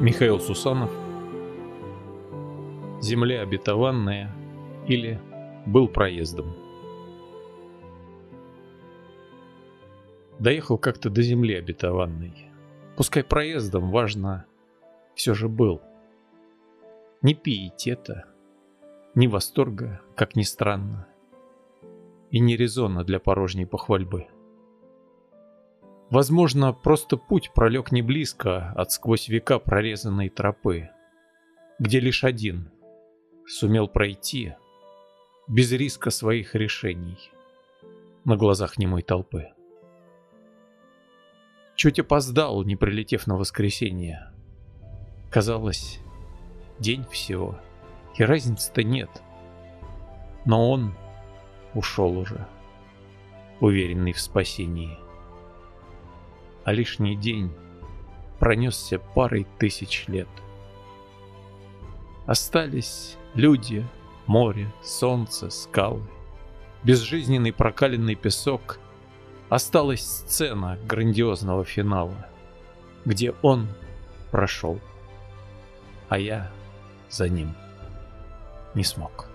Михаил Сусанов Земля обетованная или был проездом. Доехал как-то до земли обетованной. Пускай проездом, важно, все же был. Ни пиетета, ни восторга, как ни странно, и не резона для порожней похвальбы. Возможно, просто путь пролег не близко от сквозь века прорезанной тропы, где лишь один сумел пройти без риска своих решений на глазах немой толпы. Чуть опоздал, не прилетев на воскресенье. Казалось, день всего, и разницы-то нет. Но он ушел уже, уверенный в спасении а лишний день пронесся парой тысяч лет. Остались люди, море, солнце, скалы, безжизненный прокаленный песок. Осталась сцена грандиозного финала, где он прошел, а я за ним не смог.